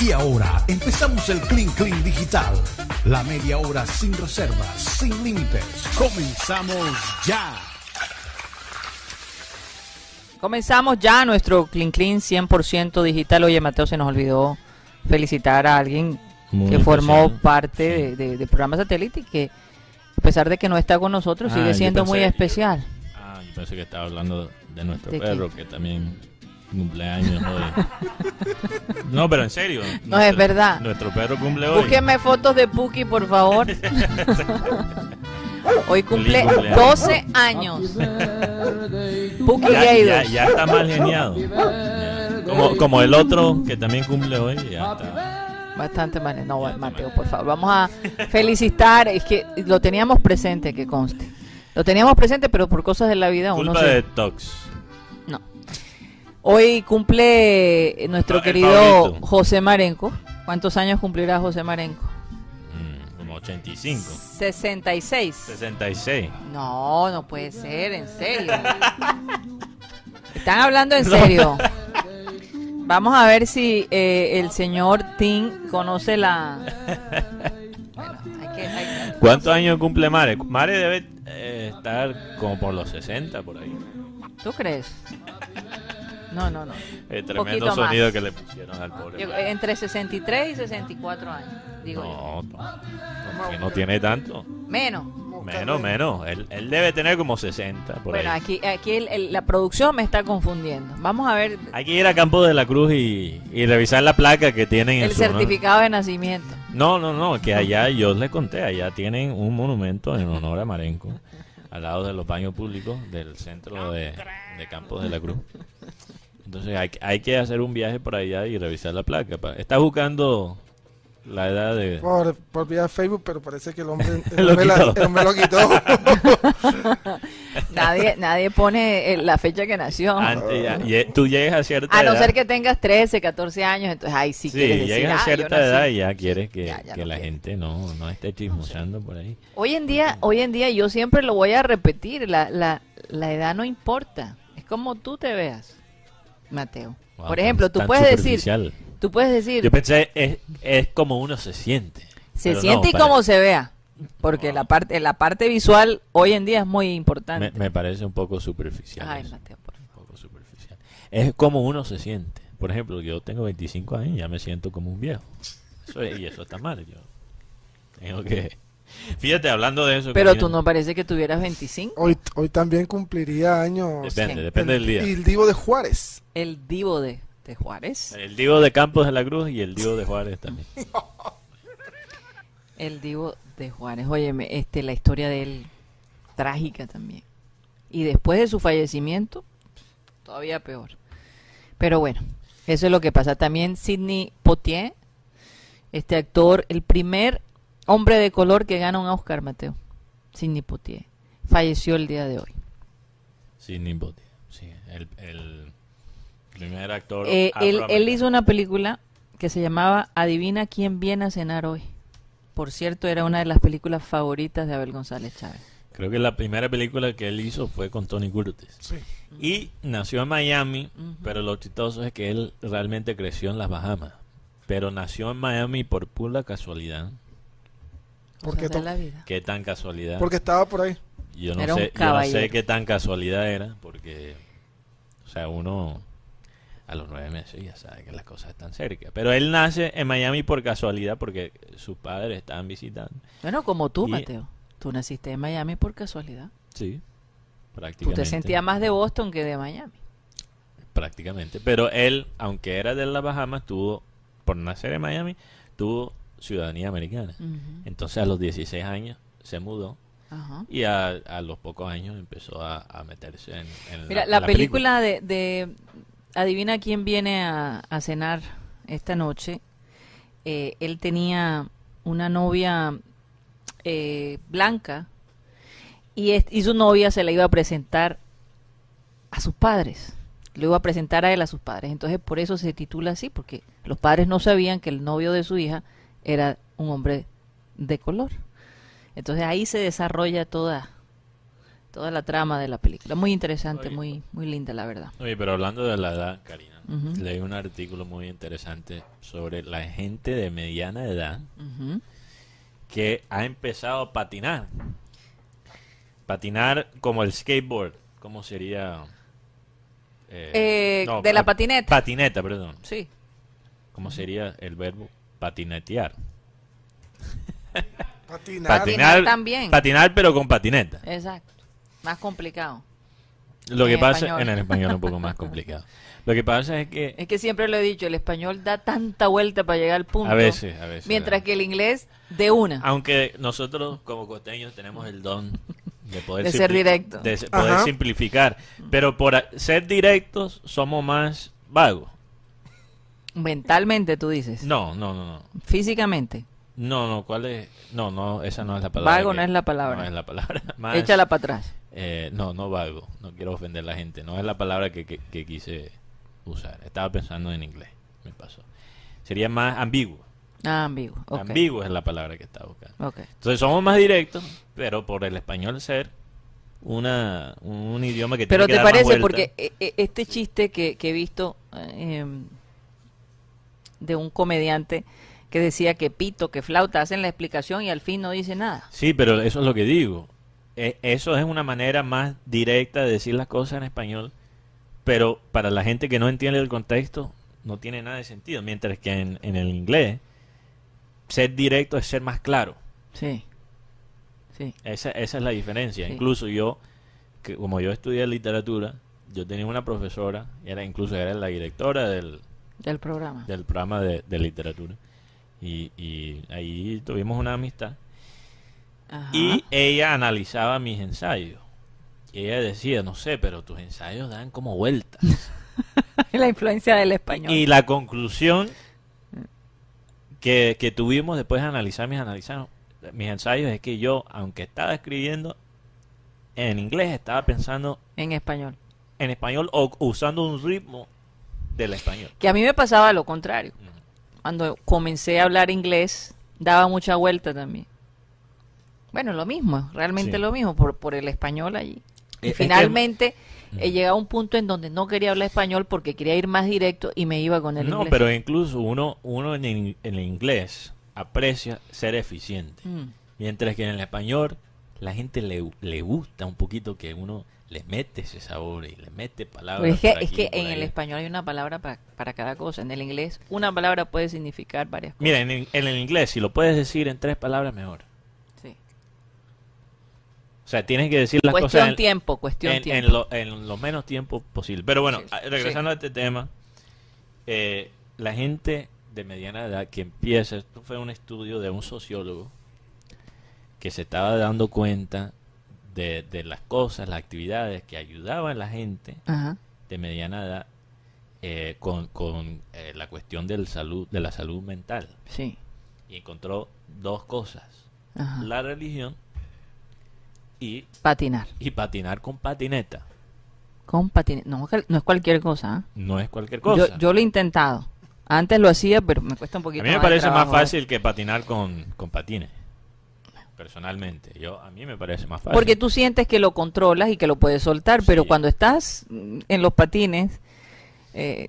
Y ahora empezamos el Clean Clean Digital. La media hora sin reservas, sin límites. Comenzamos ya. Comenzamos ya nuestro Clean Clean 100% digital. Oye, Mateo, se nos olvidó felicitar a alguien Muy que formó parte de, de- de programa satélite y que, a pesar de que no está con nosotros, Ah, sigue yo siendo muy especial. Ah, yo pensé que estaba hablando de nuestro ¿De qué? perro, que también cumpleaños hoy. no, pero en serio. No, es verdad. Nuestro perro cumple hoy. Búsquenme fotos de Puki, por favor. Hoy cumple Feliz cumpleaños. 12 años. Puki ya, ya, ya está mal geniado. Ya. Como, como el otro que también cumple hoy, ya está. Bastante mal. No, Mateo, por favor. Vamos a felicitar. Es que lo teníamos presente, que conste. Lo teníamos presente, pero por cosas de la vida uno Culpa se- de Tox. Hoy cumple nuestro querido. José Marenco. ¿Cuántos años cumplirá José Marenco? Mm, como 85. 66. 66. No, no puede ser, en serio. Están hablando en serio. Vamos a ver si eh, el señor Tim conoce la... Bueno, hay que- hay que- ¿Cuántos años cumple Mare? Mare debe eh, estar como por los 60 por ahí. ¿Tú crees? No, no, no. El poquito tremendo más. sonido que le pusieron al pobre. Yo- entre 63 y 64 años, digo yo. No, no, que no tiene tanto. Menos. Menos, menos. Él, él debe tener como 60 por Bueno, ahí. aquí, aquí el- el- la producción me está confundiendo. Vamos a ver Hay que ir a Campo de la Cruz y, y revisar la placa que tienen en el su honor. certificado de nacimiento. No, no, no, que allá yo les conté, allá tienen un monumento en honor a Marenco, al lado de los baños públicos del centro de, de Campos de la Cruz. Entonces hay, que- hay que hacer un viaje por allá y revisar la placa. pa- Está buscando la edad de... Por, por vía Facebook, pero parece que el hombre, el Lo hombre, la- quitó. el hombre lo quitó. Nadie, nadie pone eh, la fecha que nació. Antes ya- y- tú llegas a cierta A no edad. ser que tengas 13, 14 años, entonces ahí sí, Sí, quieres decir, llegas "Ah, a cierta nací". edad y ya quieres que, Ya, ya que no la quiero. gente no, no esté chismoseando por ahí. Hoy en día, hoy en día yo siempre lo voy a repetir, la, la, la edad no importa, es como tú te veas, Mateo. Wow, Por ejemplo, tú puedes decir, tú puedes decir, Yo pensé, es, es como uno se siente. se pero no, siente y para- como se vea, porque la parte, la parte visual hoy en día es muy importante. Me, me parece un poco superficial. Ay. Mateo, por favor. Un poco superficial. Es como uno se siente. Por ejemplo, yo tengo 25 años y ya me siento como un viejo. Eso es- y eso está mal. Yo tengo que. Fíjate, hablando de eso. Pero Karina, tú no parece que tuvieras 25. Hoy, hoy también cumpliría años Depende, Sí. depende del día. el, el Divo de Juárez. El divo de, de Juárez. El Divo de Campos de la Cruz y el Divo de Juárez también. El divo de Juárez. Óyeme, este, la historia de él, trágica también. Y después de su fallecimiento, todavía peor. Pero bueno, eso es lo que pasa. También Sidney Poitier, este actor, el primer hombre de color que gana un Oscar, Mateo. Sidney Poitier. Falleció el día de hoy. Sidney Poitier. Sí, el, el primer actor. Eh, él, hizo una película que se llamaba Adivina quién viene a cenar hoy. Por cierto, era una de las películas favoritas de Abel González Chávez. Creo que la primera película que él hizo fue con Tony Curtis. Sí. Y nació en Miami, pero lo chistoso es que él realmente creció en las Bahamas. Pero nació en Miami por pura casualidad. ¿Por qué Cosas de to- la vida. ¿Qué tan casualidad? Porque estaba por ahí. yo no Era un sé, yo no caballero. sé qué tan casualidad era, porque, o sea, uno a los nueve meses ya sabe que las cosas están cerca. Pero él nace en Miami por casualidad, porque sus padres estaban visitando. Bueno, como tú, Y- Mateo. Tú naciste en Miami por casualidad. Sí, Tú prácticamente. te sentías más de Boston que de Miami. prácticamente. Pero él, aunque era de las Bahamas, tuvo, por nacer en Miami, tuvo ciudadanía americana. Entonces a los 16 años se mudó Ajá. y a, a los pocos años empezó a, a meterse en, en Mira, la, película, De, de Adivina quién viene a, a cenar esta noche. eh, él tenía una novia eh, blanca y, es- y su novia se la iba a presentar a sus padres. Lo iba a presentar a él a sus padres. Entonces por eso se titula así, porque los padres no sabían que el novio de su hija era un hombre de color. Entonces ahí se desarrolla toda toda la trama de la película. Muy interesante, Oye. muy muy linda la verdad. Oye, pero hablando de la edad, Karina, leí un artículo muy interesante sobre la gente de mediana edad que ha empezado a patinar. Patinar como el skateboard. ¿Cómo sería? Eh, Eh, no, de la pa- patineta. Patineta, perdón. Sí. ¿Cómo sería el verbo patinetear? Patinar. Patinar también. Patinar, pero con patineta. Exacto. Más complicado. Lo que En pasa español. en el español es un poco más complicado. Lo que pasa es que Es que siempre lo he dicho, el español da tanta vuelta para llegar al punto. a veces, a veces. Mientras que el inglés de una. Aunque nosotros como costeños tenemos el don de poder De ser directo. de poder Ajá. simplificar, pero por ser directos somos más vagos. Mentalmente tú dices. No, no, no, no. Físicamente. No, no, ¿cuál es? No, no, esa no es la palabra. Vago que- no es la palabra. No es la palabra. Más, Échala para atrás. eh, no, no vago. No quiero ofender a la gente. No es la palabra que, que- que quise usar. Estaba pensando en inglés. Me pasó. Sería más ambiguo. Ah, ambiguo. ok. Ambiguo es la palabra que estaba buscando. Ok. Entonces somos más directos, pero por el español ser una, un idioma que Pero tiene que te dar parece, porque eh, eh, este chiste que, que he visto eh, em, de un comediante que decía que pito, que flauta, hacen la explicación y al fin no dice nada. Sí, pero eso es lo que digo. E- Eso es una manera más directa de decir las cosas en español, pero para la gente que no entiende el contexto no tiene nada de sentido. Mientras que en, en el inglés, ser directo es ser más claro. Sí. Sí. Esa, esa es la diferencia. Sí. Incluso yo, que como yo estudié literatura, yo tenía una profesora, era incluso era la directora del, Del programa. del programa de, de literatura. Y, y ahí tuvimos una amistad. Ajá. Y ella analizaba mis ensayos. Y ella decía, no sé, pero tus ensayos dan como vueltas. la influencia del español. y la conclusión que, que tuvimos después de analizar mis, analizar mis ensayos es que yo, aunque estaba escribiendo en inglés, estaba pensando En español. en español o usando un ritmo del español. Que a mí me pasaba lo contrario. Cuando comencé a hablar inglés, daba mucha vuelta también. Bueno, lo mismo, realmente Sí. lo mismo, por, por el español allí. Eh, Y finalmente Ujú. he llegado a un punto en donde no quería hablar español porque quería ir más directo y me iba con el No, inglés. pero incluso uno, uno en, el- en el inglés aprecia ser eficiente. Mm. Mientras que en el español la gente le, le gusta un poquito que uno le mete ese sabor y le mete palabras. Pues es que, por es aquí, que por en el allá. español hay una palabra pa- para cada cosa. En el inglés, una palabra puede significar varias cosas. Mira, en, el- en el inglés, si lo puedes decir en tres palabras, mejor. Sí. O sea, tienes que decir las Cuestión cosas en, tiempo, cuestión en, tiempo. en lo, en lo menos tiempo posible. Pero bueno, Sí, regresando a este tema, eh, la gente de mediana edad que empieza, esto fue un estudio de un sociólogo que se estaba dando cuenta de, de las cosas, las actividades que ayudaban a la gente Ajá. de mediana edad eh, con, con eh, la cuestión del salud, de la salud mental. Sí. Y encontró dos cosas, Ajá. la religión y, Patinar. y patinar con patineta. Con patineta. No, no es cualquier cosa. ¿ah? No es cualquier cosa. Yo, yo lo he intentado. Antes lo hacía, pero me cuesta un a poquito mí me más parece más trabajo. fácil que patinar con, con patines. Personalmente, yo a mí me parece más fácil. Porque tú sientes que lo controlas y que lo puedes soltar, pero cuando estás en los patines, eh,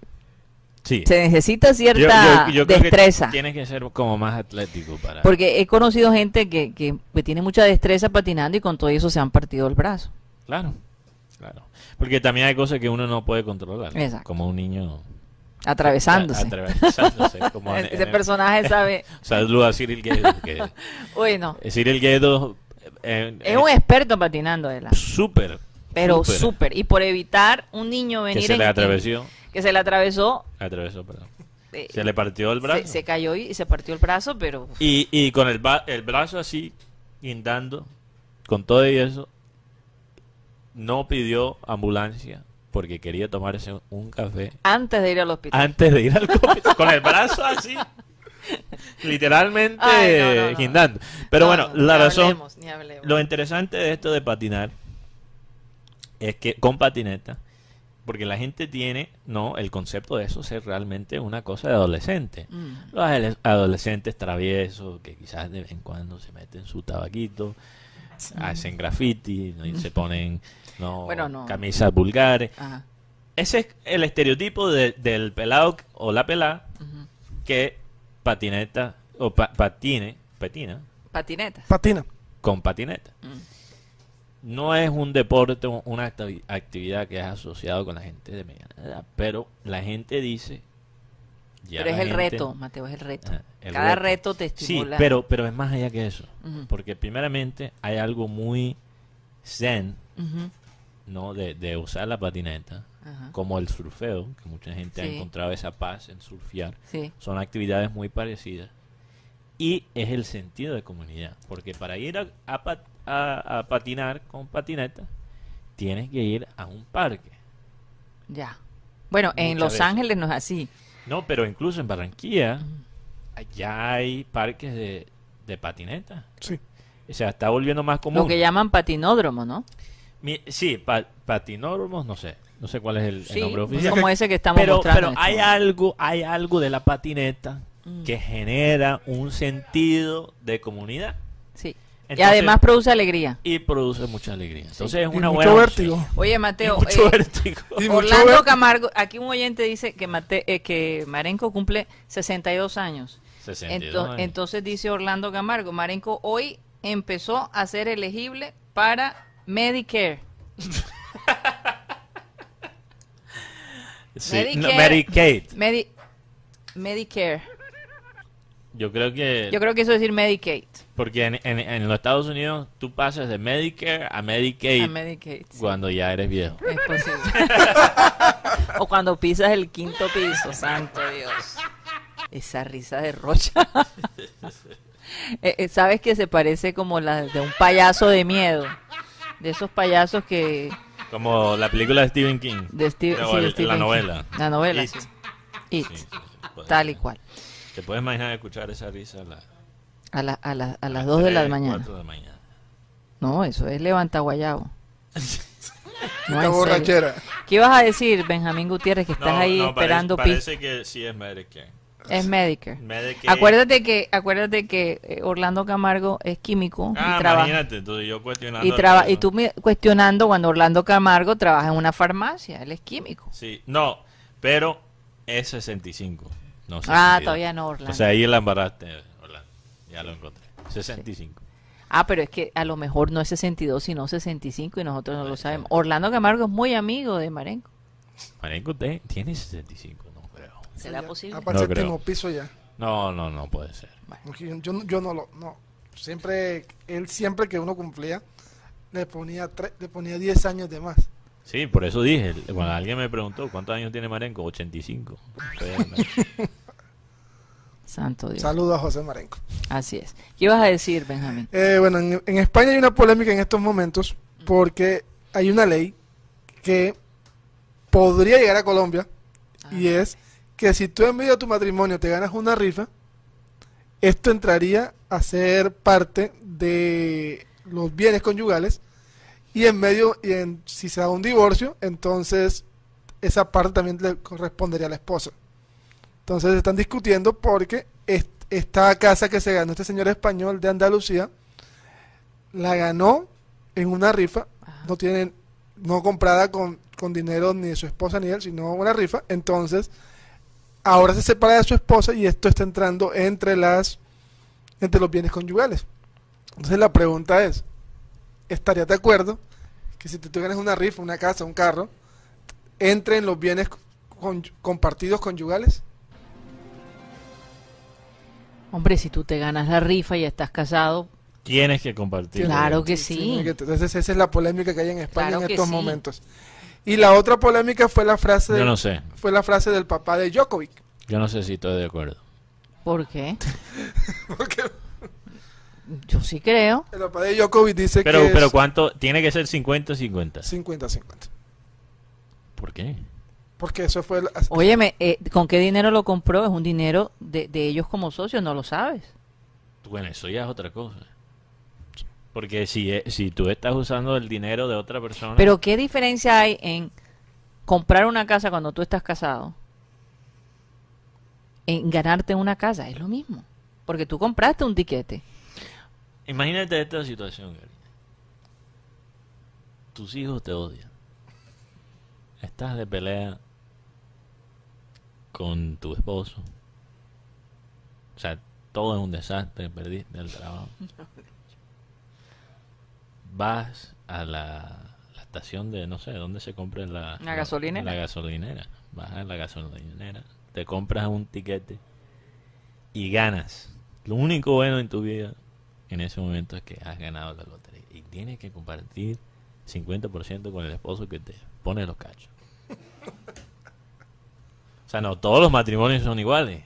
sí. se necesita cierta yo- yo creo que destreza. tienes que ser como más atlético para. Porque he conocido gente que, que, que tiene mucha destreza patinando y con todo eso se han partido el brazo. Claro, claro. Porque también hay cosas que uno no puede controlar. Exacto. Como un niño Atravesándose. atravesándose, como en- Ese en el- personaje sabe. Saludo a Cyril Guedo. Que, Uy, no. Cyril Guedo eh, Es un experto patinando, él. súper. Pero súper. Y por evitar un niño venir Que se en- le atravesó. que se le atravesó, Atravesó, perdón. eh, Se le partió el brazo. se, se cayó y se partió el brazo, pero Y, y con el, el brazo así, guindando, con todo y eso, no pidió ambulancia porque quería tomarse un café antes de ir al hospital. antes de ir al COVID. con el brazo así, literalmente Ay, no, no, no. guindando. Pero No, bueno, no, la ni razón, hablemos, ni hablemos. lo interesante de esto de patinar es que con patineta, porque la gente tiene, no, el concepto de eso es realmente una cosa de adolescente. Mm. Los adole- adolescentes traviesos que quizás de vez en cuando se meten su tabaquito, hacen graffiti, ¿no? y se ponen no, Bueno, no. camisas vulgares. Ajá. Ese es el estereotipo de- del pelado o la pelada que patineta o pa- patine, patina Patinetas. Patina. con patineta. No es un deporte, o una acti- actividad que es asociado con la gente de mediana edad, pero la gente dice... ya Pero es el gente- reto, Mateo, es el reto. Ah, el Cada reto, te estimula. Sí, pero, pero es más allá que eso. Porque primeramente hay algo muy zen. ¿no? De, de usar la patineta, como el surfeo, que mucha gente ha encontrado esa paz en surfear. Sí. Son actividades muy parecidas. Y es el sentido de comunidad. Porque para ir a, a pat- a- a patinar con patineta, tienes que ir a un parque. Ya. Bueno, en Los veces. Ángeles no es así. No, pero incluso en Barranquilla, ya hay parques de, de patineta. Sí. O sea, está volviendo más común. Lo que llaman patinódromo, ¿no? Mi- sí, pa- patinódromos, no sé. No sé cuál es el, nombre oficial. como ese que estamos pero mostrando. pero este hay momento. algo, hay algo de la patineta Mm. que genera un sentido de comunidad Sí. y Entonces- además produce alegría. y produce mucha alegría. Entonces es Y una mucho buena vértigo. opción. Oye, Y Mateo, mucho eh, vértigo. Y mucho Orlando ver- Camargo, aquí un oyente dice que, Mate- eh, que Marenco cumple 62 años. 62 Ento- años. entonces dice Orlando Camargo, Marenco hoy empezó a ser elegible para Medicare. Sí, Medicare. no, Medicaid. Medi- Medicare. Yo creo que Yo creo que eso es decir Medicaid. porque en, en- en los Estados Unidos tú pasas de Medicare a Medicaid A Medicaid. sí. cuando ya eres viejo. Es posible. o cuando pisas el quinto piso, santo Dios. Esa risa de Rocha. Eh, eh, Sabes que se parece como la de un payaso de miedo. De esos payasos que... Como la película de Stephen King. De Steve- No, sí, de el- Stephen la King. novela. La novela, It. sí. It, tal y cual. ¿Te puedes imaginar escuchar esa risa a, la- A, la- a, la- a las 2 de la mañana. cuatro de la mañana? No, eso es levanta guayabo. No, Esta serio. borrachera. ¿Qué ibas a decir, Benjamín Gutiérrez, que estás No, ahí no, esperando parece, parece que sí es Medicare. Es Medicare. Medicare. Acuérdate que, acuérdate que eh, Orlando Camargo es químico Ah, y trabaja. imagínate, entonces yo cuestionando. Y, traba- y tú me- cuestionando cuando Orlando Camargo trabaja en una farmacia, él es químico. Sí, no, pero es 65. No Ah, 62. todavía no, Orlando. O sea, ahí la embaraste, Orlando. Ya lo encontré. 65. ah, pero es que a lo mejor no es 62, sino 65 y nosotros no lo sabemos. Orlando Camargo es muy amigo de Marenco. Marenco te- tiene 65, no creo. ¿Será posible? Aparte No el creo. piso ya. No, no, no puede ser. Yo, yo, yo no lo, no. Siempre, él siempre que uno cumplía, le ponía tre- le ponía 10 años de más. Sí, por eso dije, cuando alguien me preguntó cuántos años tiene Marenco, 85. Entonces, Santo Dios. Saludos a José Marenco. Así es. ¿Qué ibas a decir, Benjamín? Eh, bueno, en, en España hay una polémica en estos momentos porque hay una ley que podría llegar a Colombia y es que si tú en medio de tu matrimonio te ganas una rifa, esto entraría a ser parte de los bienes conyugales y en medio, y en, si se da un divorcio, entonces esa parte también le correspondería a la esposa. Entonces están discutiendo porque est- esta casa que se ganó este señor español de Andalucía la ganó en una rifa, Ajá. no tienen no comprada con, con dinero ni de su esposa ni él, sino una rifa. Entonces, ahora se separa de su esposa y esto está entrando entre las entre los bienes conyugales. Entonces la pregunta es, ¿estarías de acuerdo que si tú ganas una rifa, una casa, un carro, entre en los bienes con- compartidos conyugales? Hombre, si tú te ganas la rifa y estás casado, tienes que compartir. Claro que Sí, que- Entonces esa es la polémica que hay en España Claro en estos sí. momentos. Y la otra polémica fue la frase Yo del, no sé. fue la frase del papá de Djokovic. Yo no sé si estoy de acuerdo. ¿por qué? Porque Yo sí creo. el papá de Djokovic dice Pero, que es pero ¿cuánto? Tiene que ser 50-50. 50-50. ¿Por qué? Porque eso fue... el- Óyeme, eh, ¿con qué dinero lo compró? Es un dinero de, de ellos como socios, no lo sabes. Bueno, eso ya es otra cosa. Porque si, e- si tú estás usando el dinero de otra persona... Pero ¿qué diferencia hay en comprar una casa cuando tú estás casado? En ganarte una casa, es lo mismo. Porque tú compraste un tiquete. Imagínate esta situación, Gary. tus hijos te odian. Estás de pelea con tu esposo. O sea, todo es un desastre, perdiste el trabajo. Vas a la, la estación de, no sé, ¿dónde se compra la, La gasolinera. La gasolinera. Vas a la gasolinera, te compras un tiquete y ganas. Lo único bueno en tu vida en ese momento es que has ganado la lotería y tienes que compartir 50% con el esposo que te pone los cachos. O sea, no, todos los matrimonios son iguales.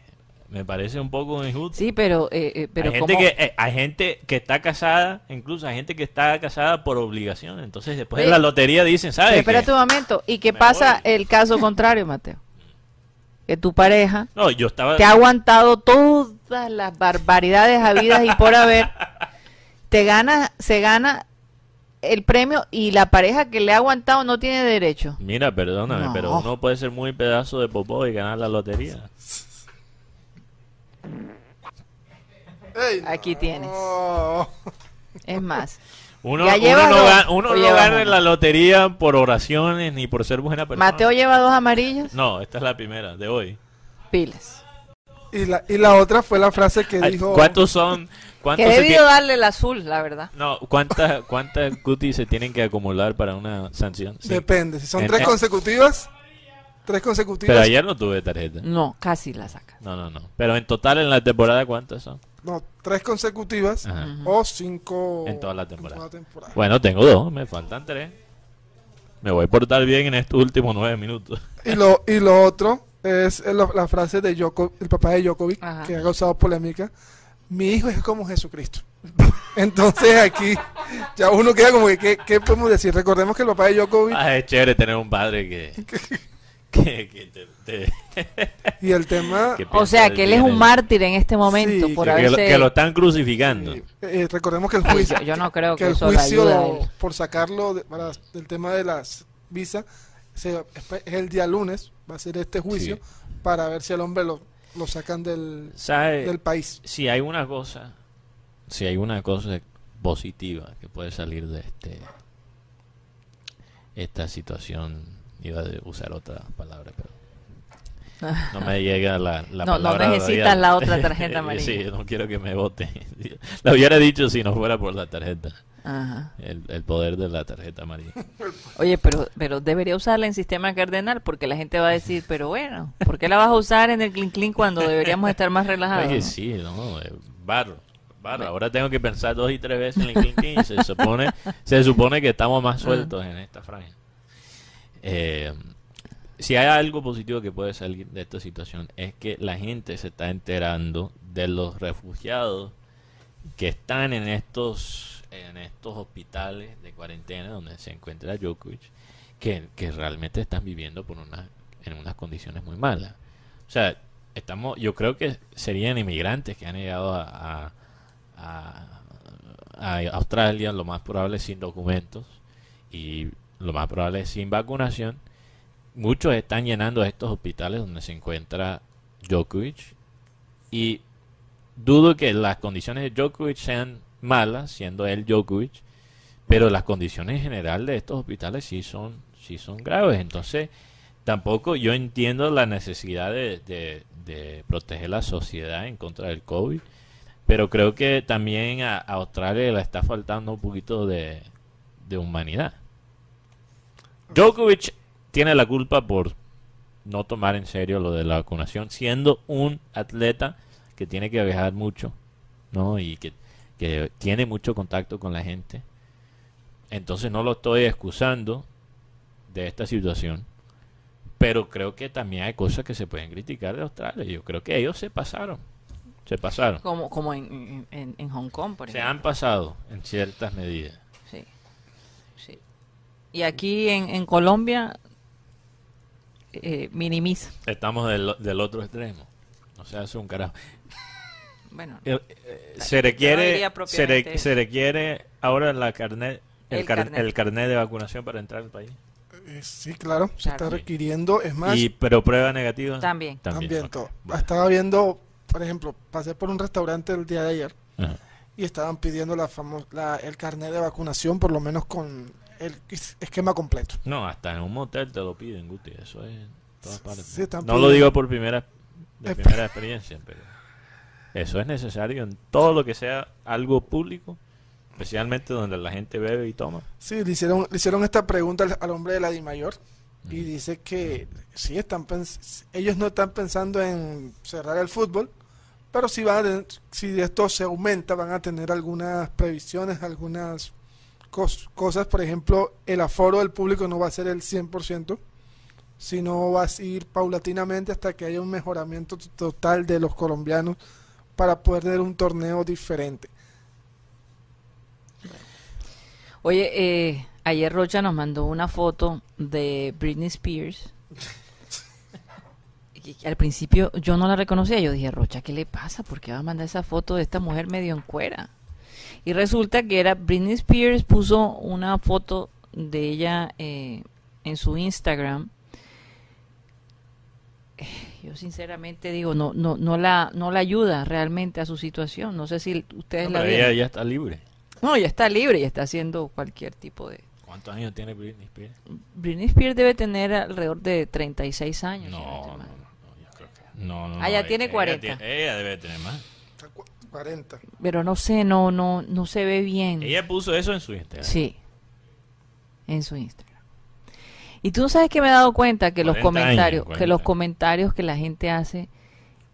Me parece un poco injusto. Sí, pero, eh, eh, pero hay, gente ¿cómo? que, eh, hay gente que está casada, incluso hay gente que está casada por obligación. Entonces, después de Oye, la lotería dicen, ¿sabes? espérate un momento. ¿Y qué pasa voy. el caso contrario, Mateo? Que tu pareja No, yo estaba. te ha aguantado todas las barbaridades habidas y por haber, te gana, se gana el premio y la pareja que le ha aguantado no tiene derecho. Mira, perdóname, No. pero uno puede ser muy pedazo de popó y ganar la lotería. Aquí tienes. Es más, Uno, Ya uno no, gana, uno o no llevas gana en uno. la lotería por oraciones ni por ser buena persona. Mateo lleva dos amarillos, No, esta es la primera de hoy. pilas. Y la, y la otra fue la frase que dijo... ¿Cuántos son? ¿Cuántos Que debido darle el azul, la verdad. No, ¿cuántas cuántas cutis se tienen que acumular para una sanción? Sí. Depende, si son En- tres en- consecutivas, tres consecutivas, Pero ayer no tuve tarjeta. No, casi la saca. No, no, no. Pero en total en la temporada, ¿cuántas son? no, tres consecutivas Ajá. o cinco En toda la temporada. en toda la temporada. Bueno, tengo dos, me faltan tres. Me voy a portar bien en estos últimos nueve minutos. Y lo, y lo otro es la frase de Joko, el papá de Djokovic, Ajá. que ha causado polémica. Mi hijo es como Jesucristo. Entonces aquí ya uno queda como que, ¿qué, qué podemos decir? Recordemos que el papá de Djokovic Ah, es chévere tener un padre que... que, que te- te- y el tema... O sea, que él es un mártir en este momento Sí, por que, que lo, que lo están crucificando. eh, eh, recordemos que el juicio, yo, yo no creo que, que el juicio por sacarlo de- para- del tema de las visas se- es el día lunes, va a ser este juicio Sí. para ver si al hombre lo, lo sacan del, ¿Sabe? del país. si hay una cosa, si hay una cosa positiva que puede salir de este esta situación, iba a usar otra palabra, pero no me llega la, la No, no palabra. necesitas todavía. la otra tarjeta amarilla. sí, no quiero que me vote. Lo hubiera dicho si no fuera por la tarjeta, Ajá. el, el poder de la tarjeta amarilla. Oye, pero, pero debería usarla en sistema cardenal porque la gente va a decir, pero bueno, ¿por qué la vas a usar en el clean clean cuando deberíamos estar más relajados? Oye, sí, no, eh, barro. Barro. Ahora tengo que pensar dos y tres veces en el clean clean y se supone, se supone que estamos más sueltos en esta franja. Eh, si hay algo positivo que puede salir de esta situación es que la gente se está enterando de los refugiados que están en estos en estos hospitales de cuarentena donde se encuentra Djokovic que, que realmente están viviendo por una, en unas condiciones muy malas. O sea, estamos, yo creo que serían inmigrantes que han llegado a, Australia, lo más probable sin documentos y lo más probable sin vacunación. Muchos están llenando estos hospitales donde se encuentra Djokovic y dudo que las condiciones de Djokovic sean malas, siendo él Djokovic, pero las condiciones en general de estos hospitales sí son, sí son graves. Entonces, tampoco yo entiendo la necesidad de, proteger la sociedad en contra del COVID, pero creo que también a, a Australia le está faltando un poquito de, de humanidad. Djokovic tiene la culpa por no tomar en serio lo de la vacunación, siendo un atleta que tiene que viajar mucho, ¿no? Y que, que tiene mucho contacto con la gente. Entonces no lo estoy excusando de esta situación. Pero creo que también hay cosas que se pueden criticar de Australia. Yo creo que ellos se pasaron. Se pasaron. Como, como en, en, en Hong Kong, por Se ejemplo. han pasado en ciertas medidas. Sí. Sí. Y aquí en, en Colombia eh, minimiza. Estamos del, del otro extremo. No se hace un carajo. Bueno, Eh, eh, se requiere se, propiamente re- se requiere ahora la carnet el, El car- carnet. el carnet de vacunación para entrar al país Eh, sí, claro, se está requiriendo. Es más, y pero prueba negativa También. también ok. todo. Bueno. Estaba viendo, por ejemplo, pasé por un restaurante el día de ayer Ajá. y estaban pidiendo la la- el carnet de vacunación, por lo menos con el esquema completo. No, hasta en un motel te lo piden, Guti. Eso es en todas partes. Sí, no lo digo por primera, de primera experiencia, pero eso es necesario en todo lo que sea algo público, especialmente donde la gente bebe y toma. Sí, le hicieron, le hicieron esta pregunta al, al hombre de la DIMAYOR y dice que sí están ellos no están pensando en cerrar el fútbol, pero si van a tener- si esto se aumenta van a tener algunas previsiones, algunas cos- cosas, por ejemplo, el aforo del público no va a ser el 100%, sino va a ir paulatinamente hasta que haya un mejoramiento total de los colombianos para poder tener un torneo diferente. Oye, eh, ayer Rocha nos mandó una foto de Britney Spears. Al principio yo no la reconocía. Yo dije, Rocha, ¿qué le pasa? ¿Por qué va a mandar esa foto de esta mujer medio en cuera? Y resulta que era Britney Spears puso una foto de ella eh, en su Instagram. Eh, Yo sinceramente digo, no, no, no la, no la ayuda realmente a su situación. No sé si ustedes No, la pero ella ya está libre. No, ya está libre y está haciendo cualquier tipo de... ¿Cuántos años tiene Britney Spears? Britney Spears debe tener alrededor de 36 años. No, no no, no, no, yo creo que no, no, Ah, ya no, tiene ella 40. tiene- ella debe tener más. Está cu- 40. Pero no sé, no, no, no se ve bien. Ella puso eso en su Instagram. Sí, en su Instagram. Y tú sabes que me he dado cuenta que los 40 años, comentarios, 40 que los comentarios que la gente hace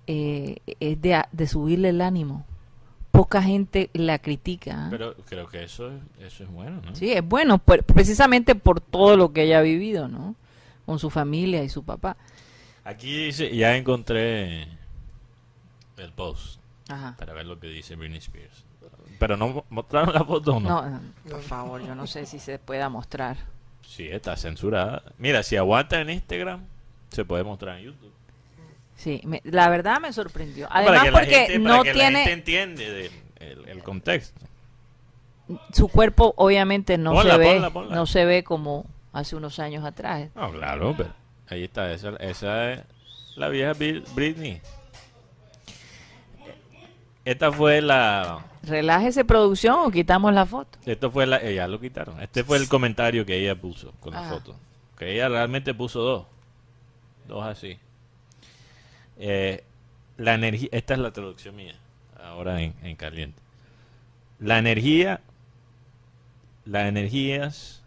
eh, es de, a- de subirle el ánimo. Poca gente la critica. ¿ah? Pero creo que eso, es- eso es bueno, ¿no? Sí, es bueno, por- precisamente por todo lo que ella ha vivido, ¿no? Con su familia y su papá. Aquí dice, ya encontré el post Ajá. para ver lo que dice Britney Spears. Pero no mostraron la foto. No, no, por favor, yo no sé si se pueda mostrar. Sí, está censurada. Mira, si aguanta en Instagram, se puede mostrar en YouTube. Sí, me- la verdad me sorprendió. Para Además la porque gente- para no que la tiene gente entiende de- el, el contexto. su cuerpo obviamente no Ponla, se ve, ponla, ponla. no se ve como hace unos años atrás. No, claro, pero ahí está, esa, esa es la vieja Bri- Britney. Esta fue la, Relájese producción o quitamos la foto. esto fue la, ya lo quitaron. Este fue el comentario que ella puso con la foto. Que ella realmente puso dos, dos así. Eh, la energía, esta es la traducción mía, ahora en, en caliente. La energía, las energías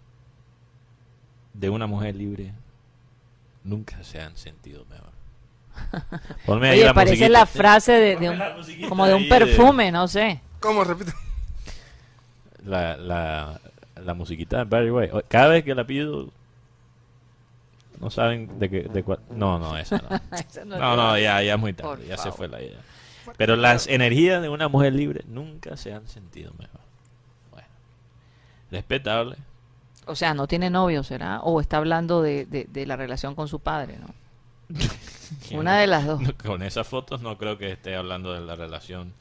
de una mujer libre nunca se han sentido mejor. Ponme ahí Oye, la parece musiquita. la frase de, de un, como de un ahí perfume, no sé. ¿Cómo? Repite. La, la, la musiquita de Barry White. Cada vez que la pido, no saben de qué, de cuál. No, no, esa no. Esa no No, ya, ya es muy Por tarde, ya se fue la idea. Pero las energías de una mujer libre nunca se han sentido mejor. Bueno, respetable. O sea, no tiene novio, ¿será? O está hablando de, de- de la relación con su padre, ¿no? Una de las dos. No, Con esas fotos no creo que esté hablando de la relación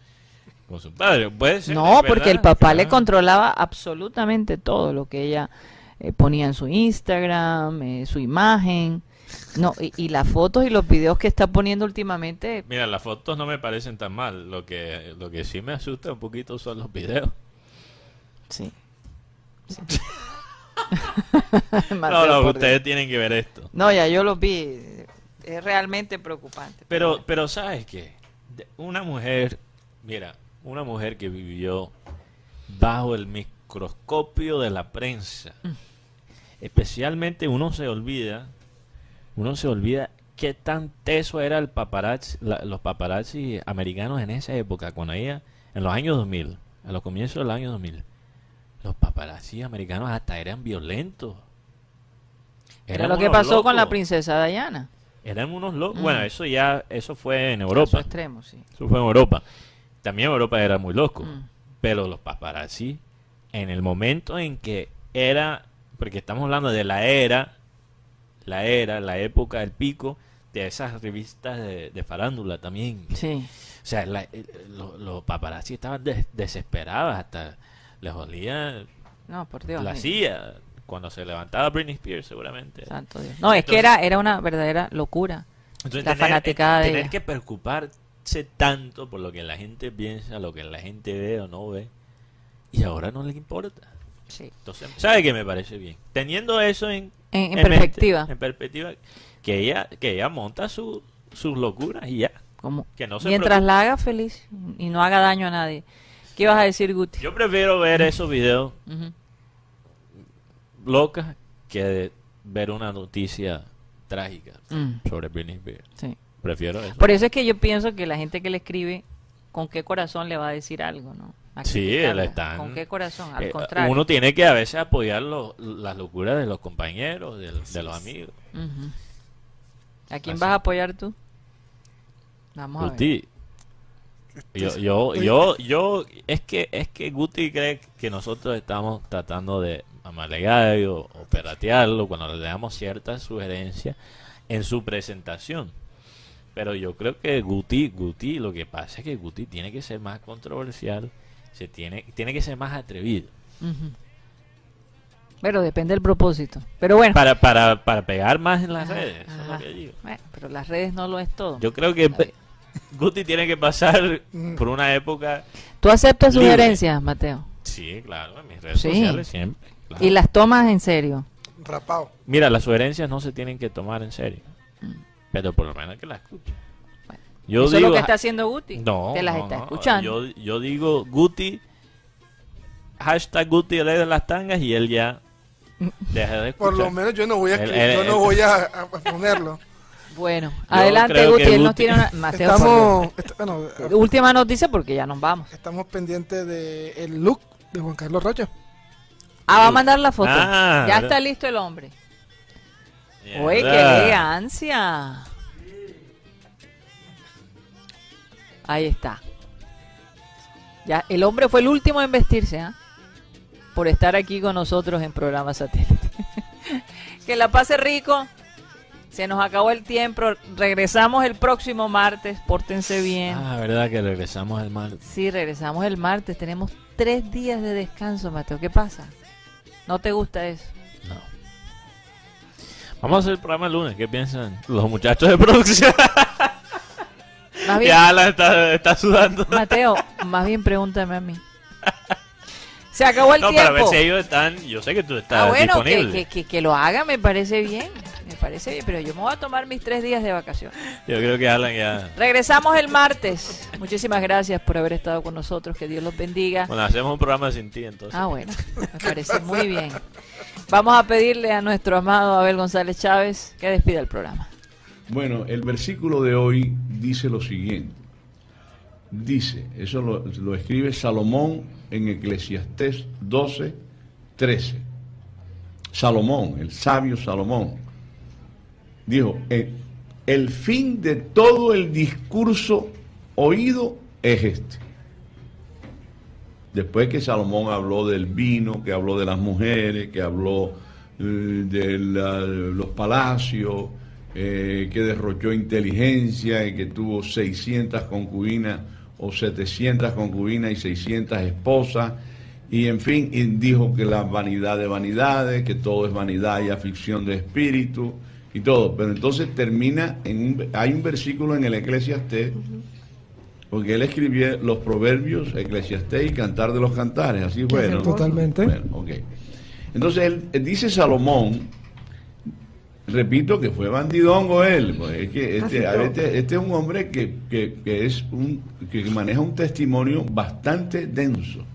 con su padre. Puede ser. No, porque el papá le controlaba absolutamente todo lo que ella eh, ponía en su Instagram, eh, su imagen. No, y, y las fotos y los videos que está poniendo últimamente, Mira, las fotos no me parecen tan mal. Lo que, lo que sí me asusta un poquito son los videos. sí. Sí. No, Mateo, no, por ustedes tienen que ver esto. No, ya yo los vi. Es realmente preocupante. Pero, pero ¿sabes qué? Una mujer, mira, una mujer que vivió bajo el microscopio de la prensa. Especialmente uno se olvida, uno se olvida qué tan teso era el paparazzi, la- los paparazzi americanos en esa época, cuando ella, en los años 2000, a los comienzos del año 2000, los paparazzi americanos hasta eran violentos. Era lo que pasó con la princesa Diana. Eran unos locos. Mm. Bueno, eso ya, eso fue en Europa. extremo, sí. Eso fue en Europa. También Europa era muy loco. Mm. Pero los paparazzi, en el momento en que era, porque estamos hablando de la era, la era, la época, el pico de esas revistas de, de farándula también. Sí. O sea, la- eh, lo- los paparazzi estaban des- desesperados, hasta les olía No, por Dios. la mira. Cuando se levantaba Britney Spears seguramente. Santo Dios. No, es que era, era una verdadera locura. Entonces, La tener, fanaticada de tener ella. que preocuparse tanto por lo que la gente piensa, lo que la gente ve o no ve, y ahora no le importa. Sí. Entonces, ¿sabe qué me parece bien? Teniendo eso en, En, en en mente, perspectiva. en perspectiva, que ella, que ella monta su, sus locuras y ya. Como, Que no se mientras la haga feliz y no haga daño a nadie. ¿Qué ibas a decir, Guti? Yo prefiero ver esos videos Ujú. Locas que de ver una noticia trágica Mm, sobre Britney Spears. sí. Prefiero eso. Por eso es que yo pienso que la gente que le escribe, ¿con qué corazón le va a decir algo? ¿no? Sí, le están- ¿Con qué corazón? Al Eh, contrario. uno tiene que a veces apoyar lo- las locuras de los compañeros, de, los amigos. ¿A quién Así. vas a apoyar tú? Vamos a ver. Guti, yo, yo, yo, yo, es que, es que Guti cree que nosotros estamos tratando de amarlegar o, o peratearlo cuando le damos ciertas sugerencias en su presentación. Pero yo creo que Guti, Guti, lo que pasa es que Guti tiene que ser más controversial, se tiene, tiene que ser más atrevido Ujú. Pero depende del propósito. Pero bueno. para, para, para pegar más en las Ajá, redes. eso es lo que digo. Bueno, pero las redes no lo es todo. Yo creo que. Guti tiene que pasar Mm. por una época ¿Tú aceptas Libre. sugerencias, Mateo? Sí, claro, en mis redes Sí. sociales siempre. Claro. Y las tomas en serio. Rapado. Mira, las sugerencias no se tienen que tomar en serio. Pero por lo menos que las escuchen. Bueno, Yo Eso digo, es lo que está haciendo Guti. no, Te las no, está no, escuchando. Yo, yo digo Guti, hashtag Guti lee de las tangas y él ya deja de escuchar. Por lo menos yo no voy a, El- el- yo no el- voy a, a nos Bueno, adelante, Guti. que Él nos tiene una. Mateo, Estamos, bueno. Última noticia porque ya nos vamos. estamos pendientes del look de Juan Carlos Rocha. Ah, va a mandar la foto. Ah, ya está listo el hombre. Uy, qué elegancia. Ahí está. Ya, el hombre fue el último en vestirse, ¿ah? Por estar aquí con nosotros en programa satélite. que la pase rico. Se nos acabó el tiempo. Regresamos el próximo martes. Pórtense bien. Ah, verdad que regresamos al mar. Sí, regresamos el martes. Tenemos tres días de descanso, Mateo. ¿Qué pasa? ¿No te gusta eso? No. Vamos a hacer el programa el lunes. ¿Qué piensan los muchachos de producción? Más bien, ya la está, está sudando. Mateo, más bien pregúntame a mí. Se acabó el No, tiempo. para ver si ellos están. Yo sé que tú estás ah, bueno, que, que, que lo haga me parece bien. Me parece bien, pero yo me voy a tomar mis tres días de vacaciones. Yo creo que Alan ya. Regresamos el martes. Muchísimas gracias por haber estado con nosotros. Que Dios los bendiga. Bueno, hacemos un programa sin ti entonces. Ah, bueno, me parece muy bien. Vamos a pedirle a nuestro amado Abel González Chávez que despida el programa. Bueno, el versículo de hoy dice lo siguiente. Dice, eso lo, lo escribe Salomón en Eclesiastés 12, 13. Salomón, el sabio Salomón, dijo, "Eh, el fin de todo el discurso oído es este. Después que Salomón habló del vino, que habló de las mujeres, que habló eh, de los palacios, eh, que derrochó inteligencia y que tuvo 600 concubinas o 700 concubinas y 600 esposas, y en fin, dijo que la vanidad de vanidades, que todo es vanidad y afición de espíritu y todo. Pero entonces termina en un, hay un versículo en el Eclesiastés porque él escribió los proverbios, Eclesiastés y Cantar de los Cantares, así fue, ¿no? Totalmente. Bueno, ok. Entonces él, él dice Salomón, repito que fue bandidongo él, pues, es que este, a este, este es un hombre que, que- que es un, que maneja un testimonio bastante denso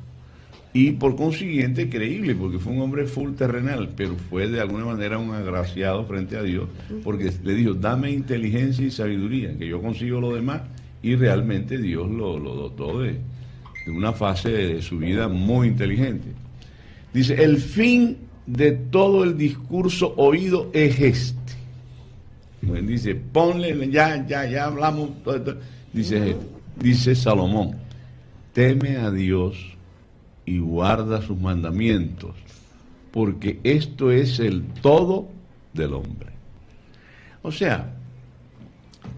y por consiguiente creíble, porque fue un hombre full terrenal, pero fue de alguna manera un agraciado frente a Dios, porque le dijo, dame inteligencia y sabiduría, que yo consigo lo demás, y realmente Dios lo, lo dotó de, de una fase de su vida muy inteligente. Dice, el fin de todo el discurso oído es este. Dice, ponle, ya, ya, ya hablamos. todo. Dice, dice Salomón, teme a Dios y guarda sus mandamientos, porque esto es el todo del hombre. O sea,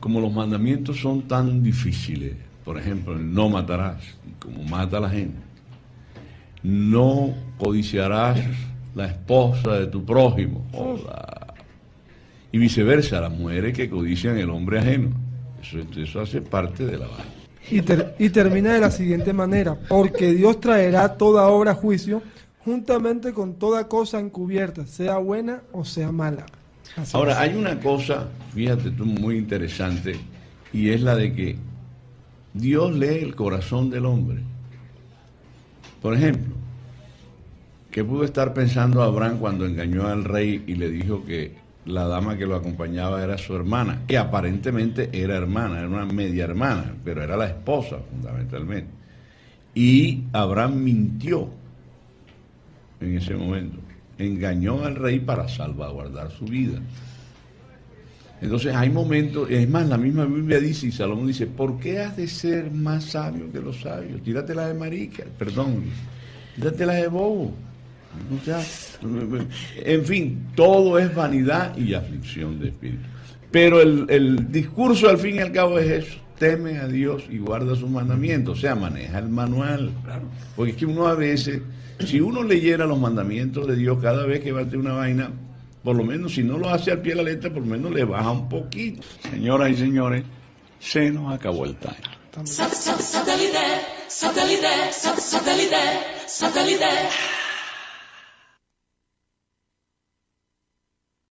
como los mandamientos son tan difíciles, por ejemplo, el no matarás, como mata a la gente, no codiciarás la esposa de tu prójimo, y viceversa, las mujeres que codician el hombre ajeno. Eso, eso hace parte de la vaina. Y, ter- y termina de la siguiente manera, porque Dios traerá toda obra a juicio juntamente con toda cosa encubierta, sea buena o sea mala. Así Ahora, hay una cosa, fíjate tú, muy interesante, y es la de que Dios lee el corazón del hombre. Por ejemplo, ¿qué pudo estar pensando Abraham cuando engañó al rey y le dijo que la dama que lo acompañaba era su hermana? Que aparentemente era hermana, era una media hermana, pero era la esposa fundamentalmente. Y Abraham mintió en ese momento. Engañó al rey para salvaguardar su vida. Entonces hay momentos, es más, la misma Biblia dice, y Salomón dice, ¿por qué has de ser más sabio que los sabios? Tíratela de marica, perdón, tíratela de bobo. O sea, en fin, todo es vanidad y aflicción de espíritu. Pero el, el discurso al fin y al cabo es eso, teme a Dios y guarda sus mandamientos, o sea, maneja el manual. Porque es que uno a veces, si uno leyera los mandamientos de Dios cada vez que va a hacer una vaina, por lo menos si no lo hace al pie de la letra, por lo menos le baja un poquito. Señoras y señores, se nos acabó el time. Satellite, satellite, satellite, satellite.